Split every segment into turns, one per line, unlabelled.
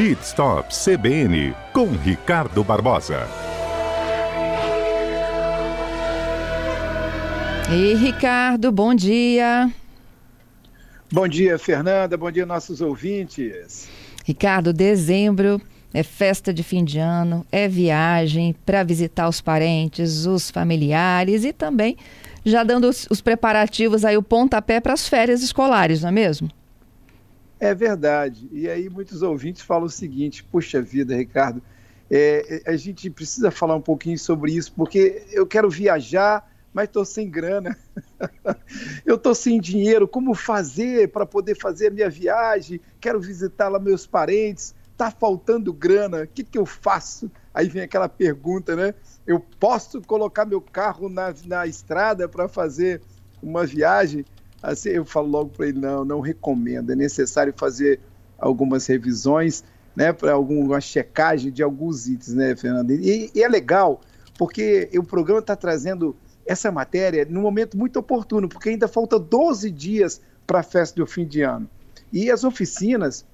Pit Stop CBN com Ricardo Barbosa.
E Ricardo, bom dia.
Bom dia, Fernanda. Bom dia, nossos ouvintes.
Ricardo, dezembro é festa de fim de ano, é viagem para visitar os parentes, os familiares e também já dando os, os preparativos aí, o pontapé para as férias escolares, não é mesmo?
É verdade. E aí muitos ouvintes falam o seguinte: puxa vida, Ricardo, é, a gente precisa falar um pouquinho sobre isso, porque eu quero viajar, mas estou sem grana. eu estou sem dinheiro. Como fazer para poder fazer a minha viagem? Quero visitar lá meus parentes. Está faltando grana. O que, que eu faço? Aí vem aquela pergunta, né? Eu posso colocar meu carro na, na estrada para fazer uma viagem? Assim, eu falo logo para ele, não, não recomendo. É necessário fazer algumas revisões, né, para alguma checagem de alguns itens, né, Fernando? E, e é legal, porque o programa está trazendo essa matéria num momento muito oportuno, porque ainda falta 12 dias para a festa do fim de ano. E as oficinas,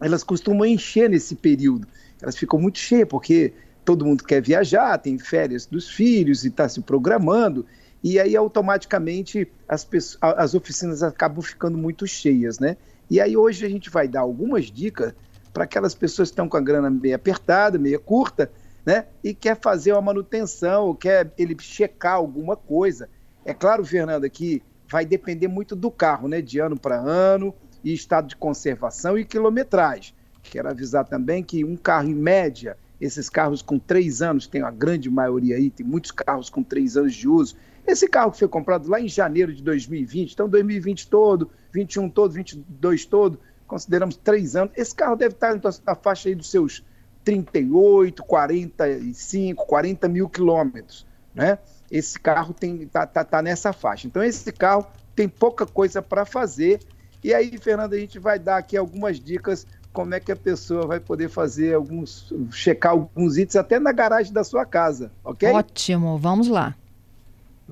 elas costumam encher nesse período. Elas ficam muito cheias, porque todo mundo quer viajar, tem férias dos filhos e está se programando e aí automaticamente as, pessoas, as oficinas acabam ficando muito cheias, né? E aí hoje a gente vai dar algumas dicas para aquelas pessoas que estão com a grana meio apertada, meio curta, né? E quer fazer uma manutenção, ou quer ele checar alguma coisa. É claro, Fernanda, que vai depender muito do carro, né? De ano para ano, e estado de conservação e quilometragem. Quero avisar também que um carro em média, esses carros com três anos, tem a grande maioria aí, tem muitos carros com três anos de uso, esse carro que foi comprado lá em janeiro de 2020, então 2020 todo, 21 todo, 22 todo, consideramos três anos. Esse carro deve estar na faixa aí dos seus 38, 45, 40 mil quilômetros, né? Esse carro está tá, tá nessa faixa. Então esse carro tem pouca coisa para fazer. E aí, Fernando, a gente vai dar aqui algumas dicas como é que a pessoa vai poder fazer alguns, checar alguns itens até na garagem da sua casa, ok?
Ótimo, vamos lá.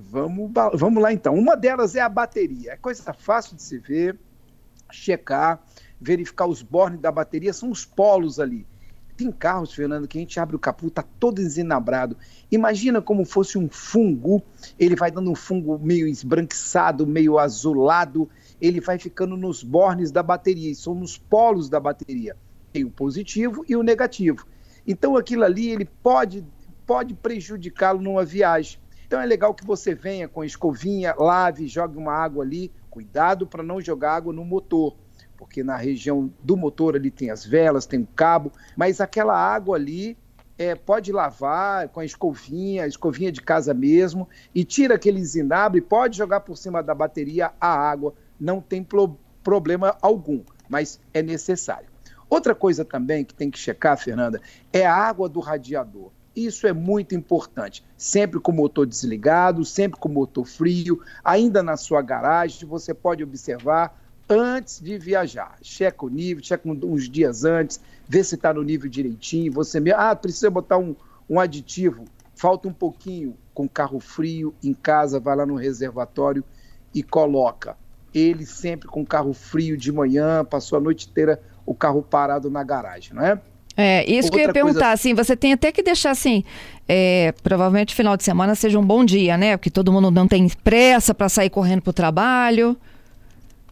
Vamos, vamos lá então. Uma delas é a bateria. É coisa fácil de se ver, checar, verificar os bornes da bateria, são os polos ali. Tem carros, Fernando, que a gente abre o capô, tá todo enzenabrado. Imagina como fosse um fungo, ele vai dando um fungo meio esbranquiçado, meio azulado, ele vai ficando nos bornes da bateria, são nos polos da bateria. Tem o positivo e o negativo. Então aquilo ali, ele pode, pode prejudicá-lo numa viagem. Então é legal que você venha com escovinha, lave, jogue uma água ali. Cuidado para não jogar água no motor, porque na região do motor ali tem as velas, tem o cabo, mas aquela água ali é, pode lavar com a escovinha, a escovinha de casa mesmo, e tira aquele zinabre, pode jogar por cima da bateria a água, não tem pro problema algum, mas é necessário. Outra coisa também que tem que checar, Fernanda, é a água do radiador. Isso é muito importante. Sempre com o motor desligado, sempre com o motor frio, ainda na sua garagem, você pode observar antes de viajar. Checa o nível, checa uns dias antes, vê se está no nível direitinho. Você mesmo, ah, precisa botar um, um aditivo, falta um pouquinho com carro frio em casa, vai lá no reservatório e coloca. Ele sempre com carro frio de manhã, passou a noite inteira o carro parado na garagem, não é?
É, isso Outra que eu ia perguntar, coisa... assim, você tem até que deixar assim, é, provavelmente final de semana seja um bom dia, né? Porque todo mundo não tem pressa para sair correndo para o trabalho.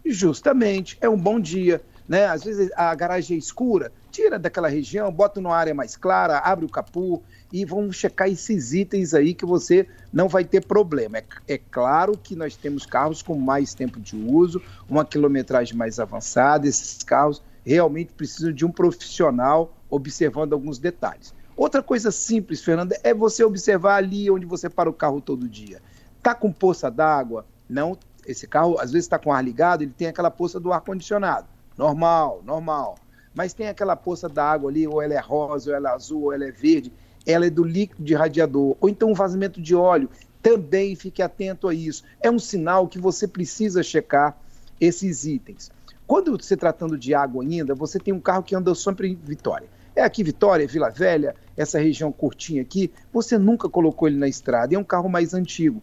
Justamente, é um bom dia, né? Às vezes a garagem é escura, tira daquela região, bota numa área mais clara, abre o capô e vamos checar esses itens aí que você não vai ter problema. É, é claro que nós temos carros com mais tempo de uso, uma quilometragem mais avançada, esses carros realmente precisam de um profissional observando alguns detalhes. Outra coisa simples, Fernanda, é você observar ali onde você para o carro todo dia. Tá com poça d'água? Não. Esse carro, às vezes, está com ar ligado, ele tem aquela poça do ar-condicionado. Normal, normal. Mas tem aquela poça d'água ali, ou ela é rosa, ou ela é azul, ou ela é verde. Ela é do líquido de radiador. Ou então um vazamento de óleo. Também fique atento a isso. É um sinal que você precisa checar esses itens. Quando se tratando de água ainda, você tem um carro que anda sempre em Vitória. É aqui Vitória, Vila Velha, essa região curtinha aqui, você nunca colocou ele na estrada, é um carro mais antigo.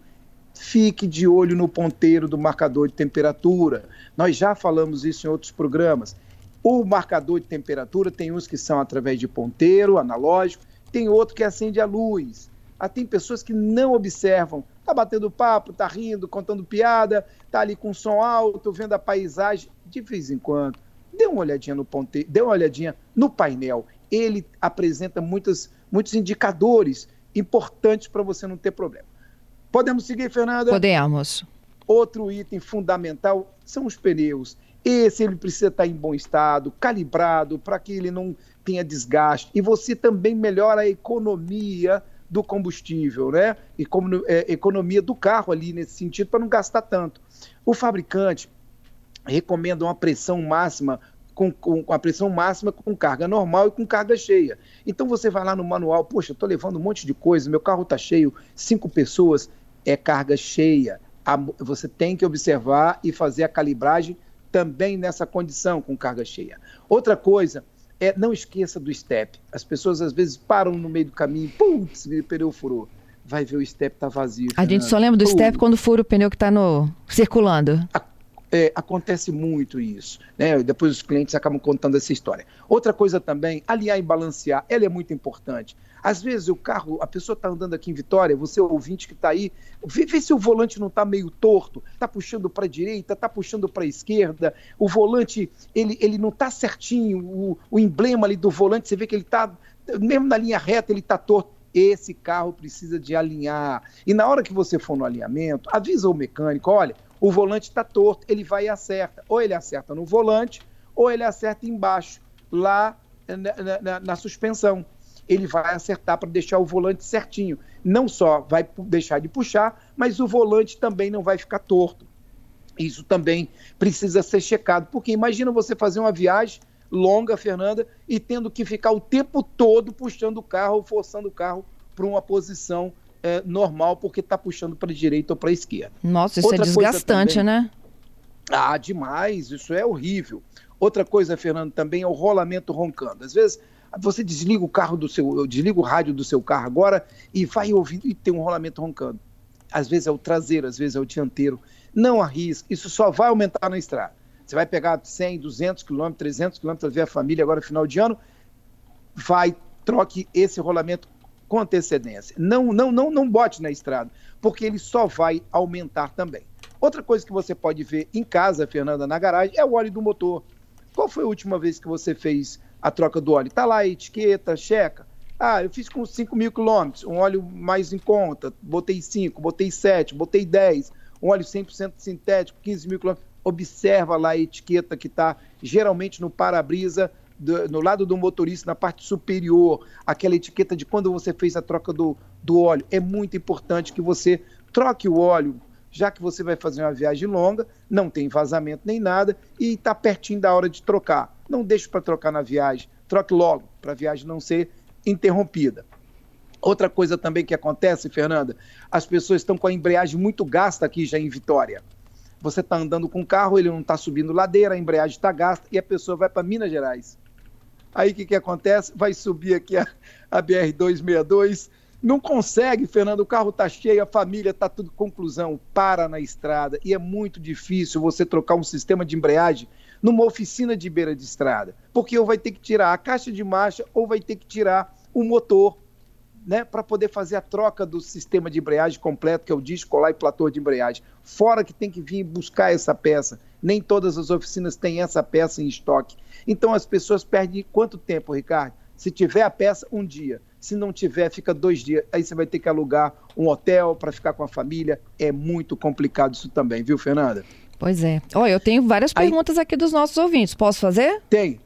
Fique de olho no ponteiro do marcador de temperatura. Nós já falamos isso em outros programas. O marcador de temperatura tem uns que são através de ponteiro analógico, tem outro que acende a luz. Ah, tem pessoas que não observam, tá batendo papo, tá rindo, contando piada, tá ali com som alto, vendo a paisagem, de vez em quando. Dê uma olhadinha no ponteiro, dê uma olhadinha no painel. Ele apresenta muitos, muitos indicadores importantes para você não ter problema. Podemos seguir, Fernanda?
Podemos.
Outro item fundamental são os pneus. Esse ele precisa estar em bom estado, calibrado, para que ele não tenha desgaste. E você também melhora a economia do combustível, né? E como, é, economia do carro ali nesse sentido, para não gastar tanto. O fabricante recomenda uma pressão máxima com, com, a pressão máxima com carga normal e com carga cheia. Então você vai lá no manual, poxa, estou levando um monte de coisa, meu carro está cheio, cinco pessoas, é carga cheia. A, você tem que observar e fazer a calibragem também nessa condição, com carga cheia. Outra coisa, é, não esqueça do step. As pessoas às vezes param no meio do caminho, putz, o pneu furou. Vai ver o step tá vazio.
A gente só lembra do step quando fura o pneu que está no circulando.
A é, acontece muito isso. Né? Depois os clientes acabam contando essa história. Outra coisa também, alinhar e balancear, ela é muito importante. Às vezes o carro, a pessoa está andando aqui em Vitória, você ouvinte que está aí, vê, vê, se o volante não está meio torto, está puxando para a direita, está puxando para a esquerda, o volante ele, ele não está certinho, o, o emblema ali do volante, você vê que ele está, mesmo na linha reta, ele está torto esse carro precisa de alinhar. E na hora que você for no alinhamento, avisa o mecânico, olha, o volante está torto, ele vai e acerta. Ou ele acerta no volante, ou ele acerta embaixo, lá na, na, na suspensão. Ele vai acertar para deixar o volante certinho. Não só vai deixar de puxar, mas o volante também não vai ficar torto. Isso também precisa ser checado, porque imagina você fazer uma viagem longa, Fernanda, e tendo que ficar o tempo todo puxando o carro, forçando o carro para uma posição é, normal porque está puxando para a direita ou para a esquerda.
Nossa, isso é Outra é desgastante, também, né?
Ah, demais, isso é horrível. Outra coisa, Fernando, também é o rolamento roncando. Às vezes você desliga o carro do seu, desliga o rádio do seu carro agora e vai ouvindo e tem um rolamento roncando. Às vezes é o traseiro, às vezes é o dianteiro. Não arrisque, isso só vai aumentar na estrada. Você vai pegar 100, 200 quilômetros, 300 quilômetros, ver a família agora final de ano, vai, troque esse rolamento com antecedência. Não, não, não, não bote na estrada, porque ele só vai aumentar também. Outra coisa que você pode ver em casa, Fernanda, na garagem, é o óleo do motor. Qual foi a última vez que você fez a troca do óleo? Tá lá a etiqueta, checa. Ah, eu fiz com 5 mil quilômetros, um óleo mais em conta, botei 5, botei 7, botei 10, um óleo 100% sintético, 15 mil quilômetros. Observa lá a etiqueta que está geralmente no para-brisa do, no lado do motorista, na parte superior, aquela etiqueta de quando você fez a troca do, do óleo. É muito importante que você troque o óleo, já que você vai fazer uma viagem longa, não tem vazamento nem nada e está pertinho da hora de trocar. Não deixe para trocar na viagem, troque logo, para a viagem não ser interrompida. Outra coisa também que acontece, Fernanda, as pessoas estão com a embreagem muito gasta aqui já em Vitória. Você está andando com o carro, ele não está subindo ladeira, a embreagem está gasta e a pessoa vai para Minas Gerais. Aí o que, que acontece? Vai subir aqui a, a BR-262, não consegue, Fernando, o carro está cheio, a família está tudo. Conclusão, para na estrada e é muito difícil você trocar um sistema de embreagem numa oficina de beira de estrada, porque ou vai ter que tirar a caixa de marcha ou vai ter que tirar o motor, né, para poder fazer a troca do sistema de embreagem completo, que é o disco lá e platô de embreagem. Fora que tem que vir buscar essa peça. Nem todas as oficinas têm essa peça em estoque. Então as pessoas perdem quanto tempo, Ricardo? Se tiver a peça, um dia. Se não tiver, fica dois dias. Aí você vai ter que alugar um hotel para ficar com a família. É muito complicado isso também, viu, Fernanda?
Pois é. Olha, eu tenho várias Aí... perguntas aqui dos nossos ouvintes. Posso fazer?
Tem.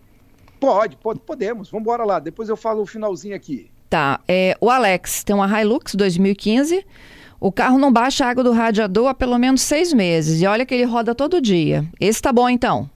Pode, pode podemos. Vamos embora lá. Depois eu falo o finalzinho aqui.
Tá. É, o Alex tem uma Hilux 2015. O carro não baixa a água do radiador há pelo menos seis meses. E olha que ele roda todo dia. Esse tá bom, então?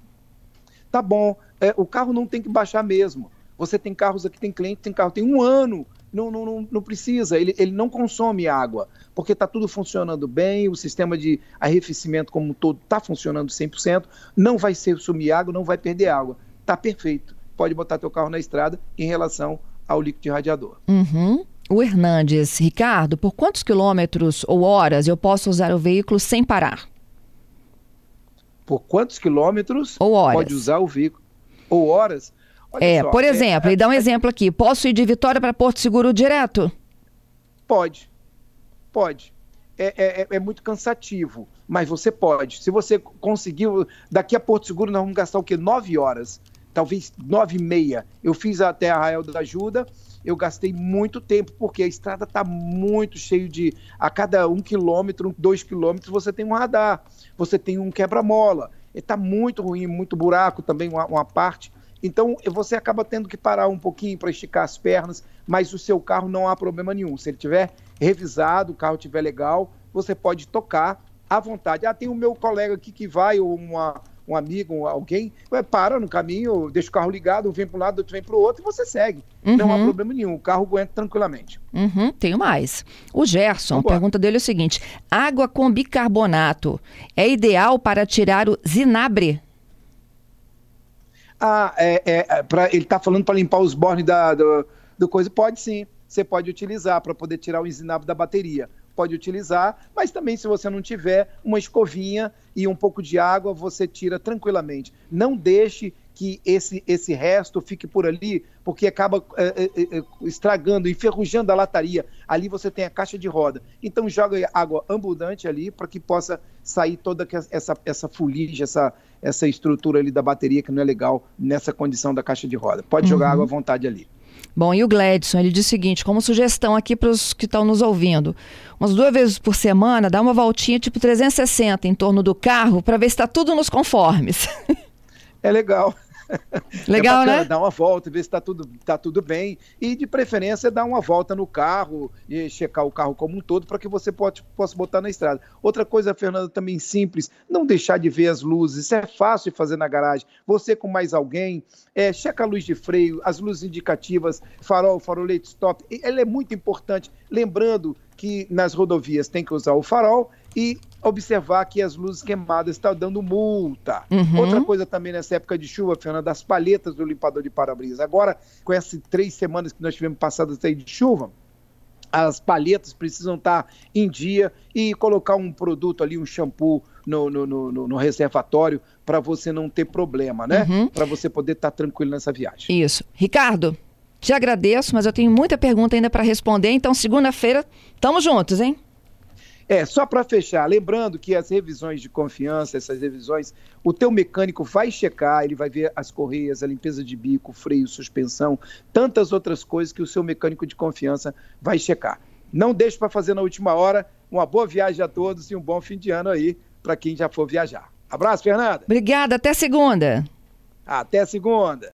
Tá bom é, o carro não tem que baixar mesmo. Você tem carros aqui, tem cliente, tem carro, tem um ano, não, não, não, não precisa, ele, ele não consome água, porque está tudo funcionando bem, o sistema de arrefecimento como um todo está funcionando 100%, não vai ser sumir água, não vai perder água, está perfeito. Pode botar teu carro na estrada em relação ao líquido de radiador.
Uhum. O Hernandes, Ricardo, por quantos quilômetros ou horas eu posso usar o veículo sem parar?
Por quantos quilômetros
ou horas.
pode usar o veículo? ou horas.
é, só, por é, exemplo, é, e dá um é, exemplo aqui. Posso ir de Vitória para Porto Seguro direto?
Pode. Pode. É, é, é, muito cansativo, mas você pode. Se você conseguiu, daqui a Porto Seguro nós vamos gastar o quê? Nove horas, talvez nove e meia. Eu fiz até Arraial da Ajuda, eu gastei muito tempo, porque a estrada está muito cheio de. A cada um quilômetro, dois quilômetros, você tem um radar, você tem um quebra-mola. Está muito ruim, muito buraco também, uma, uma parte. Então você acaba tendo que parar um pouquinho para esticar as pernas, mas o seu carro não há problema nenhum. Se ele tiver revisado, o carro estiver legal, você pode tocar à vontade. Ah, tem o meu colega aqui que vai, ou uma, um amigo, alguém, para no caminho, deixa o carro ligado, vem para um lado, outro vem para o outro e você segue. Uhum. Não há uhum. problema nenhum, o carro aguenta tranquilamente.
Uhum, tenho mais. O Gerson, a pergunta dele é o seguinte: água com bicarbonato é ideal para tirar o zinabre
ah, é, é, é pra, ele está falando para limpar os bornes da, do, do, coisa. Pode sim, você pode utilizar para poder tirar o ensinado da bateria. Pode utilizar, mas também se você não tiver uma escovinha e um pouco de água, você tira tranquilamente. Não deixe que esse, esse resto fique por ali, porque acaba é, é, estragando, enferrujando a lataria. Ali você tem a caixa de roda. Então joga água abundante ali para que possa sair toda essa, essa fuligem, essa, essa estrutura ali da bateria que não é legal nessa condição da caixa de roda. Pode jogar uhum. água à vontade ali.
Bom, e o Gladson, ele diz o seguinte, como sugestão aqui para os que estão nos ouvindo, umas duas vezes por semana, dá uma voltinha tipo 360 em torno do carro para ver se está tudo nos conformes.
É legal.
Legal, é bacana, né?
Dar uma volta, ver se está tudo, tá tudo bem. E de preferência, dar uma volta no carro e checar o carro como um todo para que você pode, possa botar na estrada. Outra coisa, Fernanda, também simples, não deixar de ver as luzes. Isso é fácil de fazer na garagem. Você com mais alguém, é, checa a luz de freio, as luzes indicativas, farol, farolete, stop. Ela é muito importante. Lembrando que nas rodovias tem que usar o farol e observar que as luzes queimadas estão dando multa. Uhum. Outra coisa também nessa época de chuva, Fernanda, das palhetas do limpador de para-brisa. Agora, com essas três semanas que nós tivemos passadas aí de chuva, as palhetas precisam estar em dia e colocar um produto ali, um shampoo no, no, no, no reservatório para você não ter problema, né? Uhum. Para você poder estar tranquilo nessa viagem.
Isso. Ricardo, te agradeço, mas eu tenho muita pergunta ainda para responder, então segunda-feira estamos juntos, hein?
É, só para fechar, lembrando que as revisões de confiança, essas revisões, o teu mecânico vai checar, ele vai ver as correias, a limpeza de bico, freio, suspensão, tantas outras coisas que o seu mecânico de confiança vai checar. Não deixe para fazer na última hora. Uma boa viagem a todos e um bom fim de ano aí para quem já for viajar. Abraço, Fernanda.
Obrigada, até segunda.
Até segunda.